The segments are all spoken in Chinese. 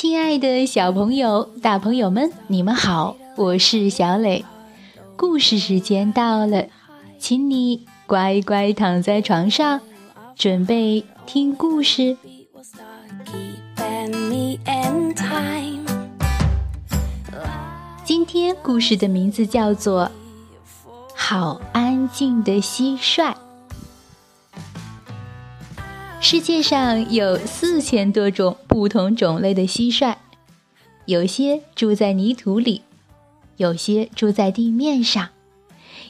亲爱的小朋友、大朋友们，你们好，我是小磊。故事时间到了，请你乖乖躺在床上，准备听故事。今天故事的名字叫做《好安静的蟋蟀》。世界上有四千多种不同种类的蟋蟀，有些住在泥土里，有些住在地面上，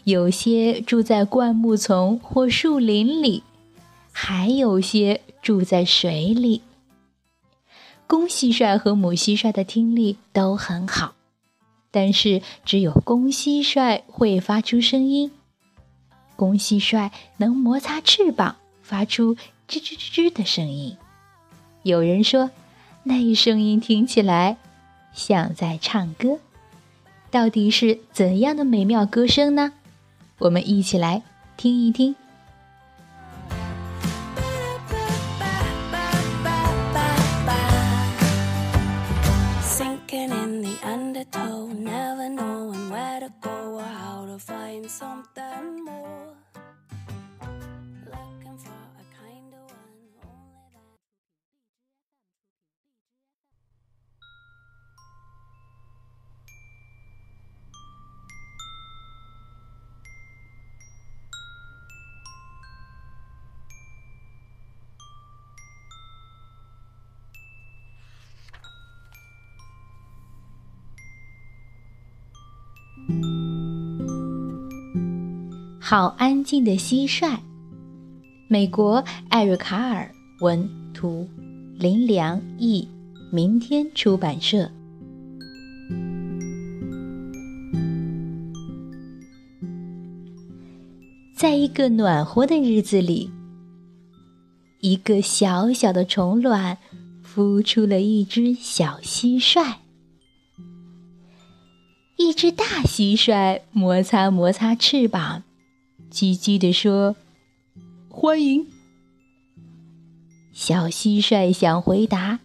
有些住在灌木丛或树林里，还有些住在水里。公蟋蟀和母蟋蟀的听力都很好，但是只有公蟋蟀会发出声音。公蟋蟀能摩擦翅膀，发出。吱吱吱吱的声音，有人说，那一声音听起来像在唱歌。到底是怎样的美妙歌声呢？我们一起来听一听。好安静的蟋蟀。美国艾瑞卡尔文图，林良译，明天出版社。在一个暖和的日子里，一个小小的虫卵孵出了一只小蟋蟀。一只大蟋蟀摩擦摩擦翅膀，叽叽地说：“欢迎。”小蟋蟀想回答，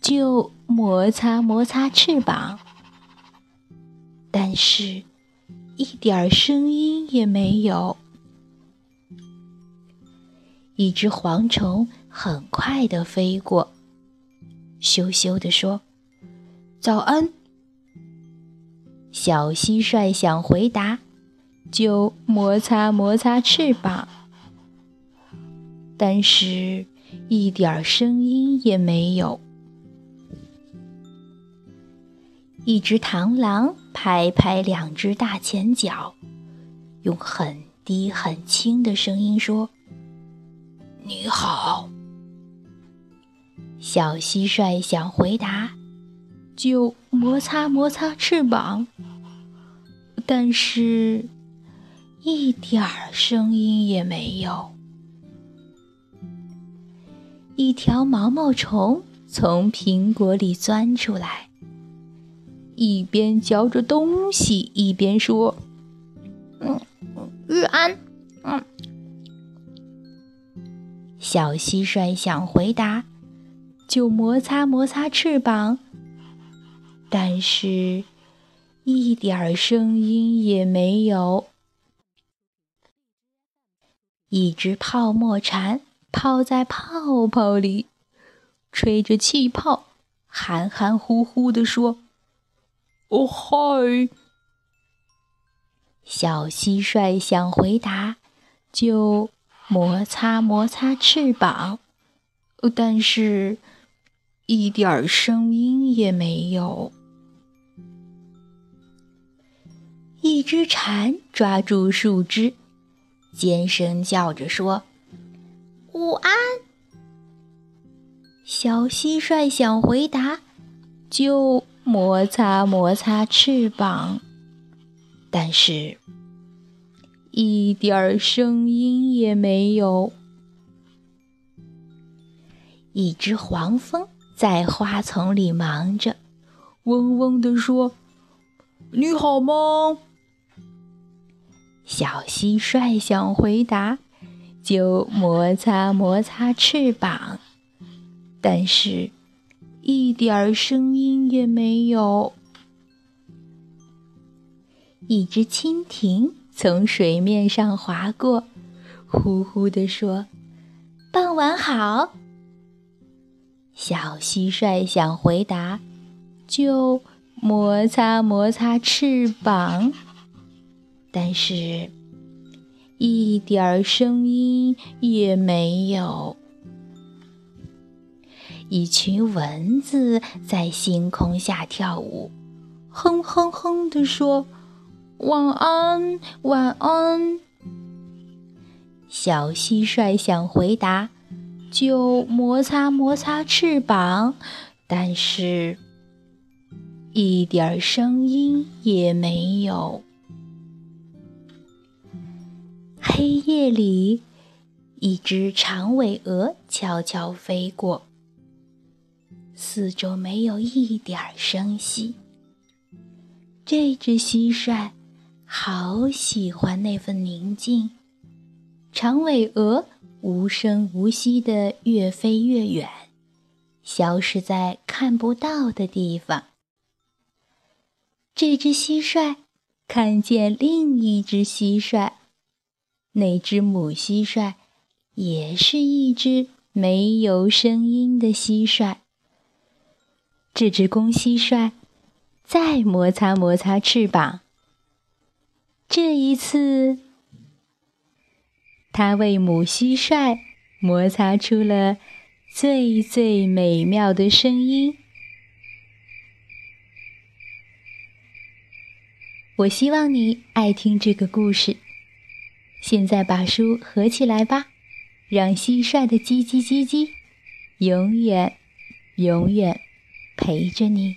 就摩擦摩擦翅膀，但是，一点声音也没有。一只蝗虫很快地飞过，羞羞地说：“早安。”小蟋蟀想回答，就摩擦摩擦翅膀，但是一点声音也没有。一只螳螂拍拍两只大前脚，用很低很轻的声音说：“你好。”小蟋蟀想回答。就摩擦摩擦翅膀，但是，一点儿声音也没有。一条毛毛虫从苹果里钻出来，一边嚼着东西，一边说：“嗯，日安。”嗯。小蟋蟀想回答，就摩擦摩擦翅膀。但是，一点儿声音也没有。一只泡沫蝉泡在泡泡里，吹着气泡，含含糊糊地说：“哦嗨！”小蟋蟀想回答，就摩擦摩擦翅膀，但是，一点声音也没有。一只蝉抓住树枝，尖声叫着说：“午安。”小蟋蟀想回答，就摩擦摩擦翅膀，但是，一点声音也没有。一只黄蜂在花丛里忙着，嗡嗡地说：“你好吗？”小蟋蟀想回答，就摩擦摩擦翅膀，但是，一点儿声音也没有。一只蜻蜓从水面上划过，呼呼地说：“傍晚好。”小蟋蟀想回答，就摩擦摩擦翅膀，但是，一点儿声音也没有。一群蚊子在星空下跳舞，哼哼哼地说：“晚安，晚安。”小蟋蟀想回答。就摩擦摩擦翅膀，但是，一点声音也没有。黑夜里，一只长尾鹅悄悄飞过，四周没有一点声息。这只蟋蟀好喜欢那份宁静。长尾鹅。无声无息地越飞越远，消失在看不到的地方。这只蟋蟀看见另一只蟋蟀，那只母蟋蟀也是一只没有声音的蟋蟀。这只公蟋蟀再摩擦摩擦翅膀，这一次。它为母蟋蟀摩擦出了最最美妙的声音。我希望你爱听这个故事。现在把书合起来吧，让蟋蟀的叽叽叽叽永远永远陪着你。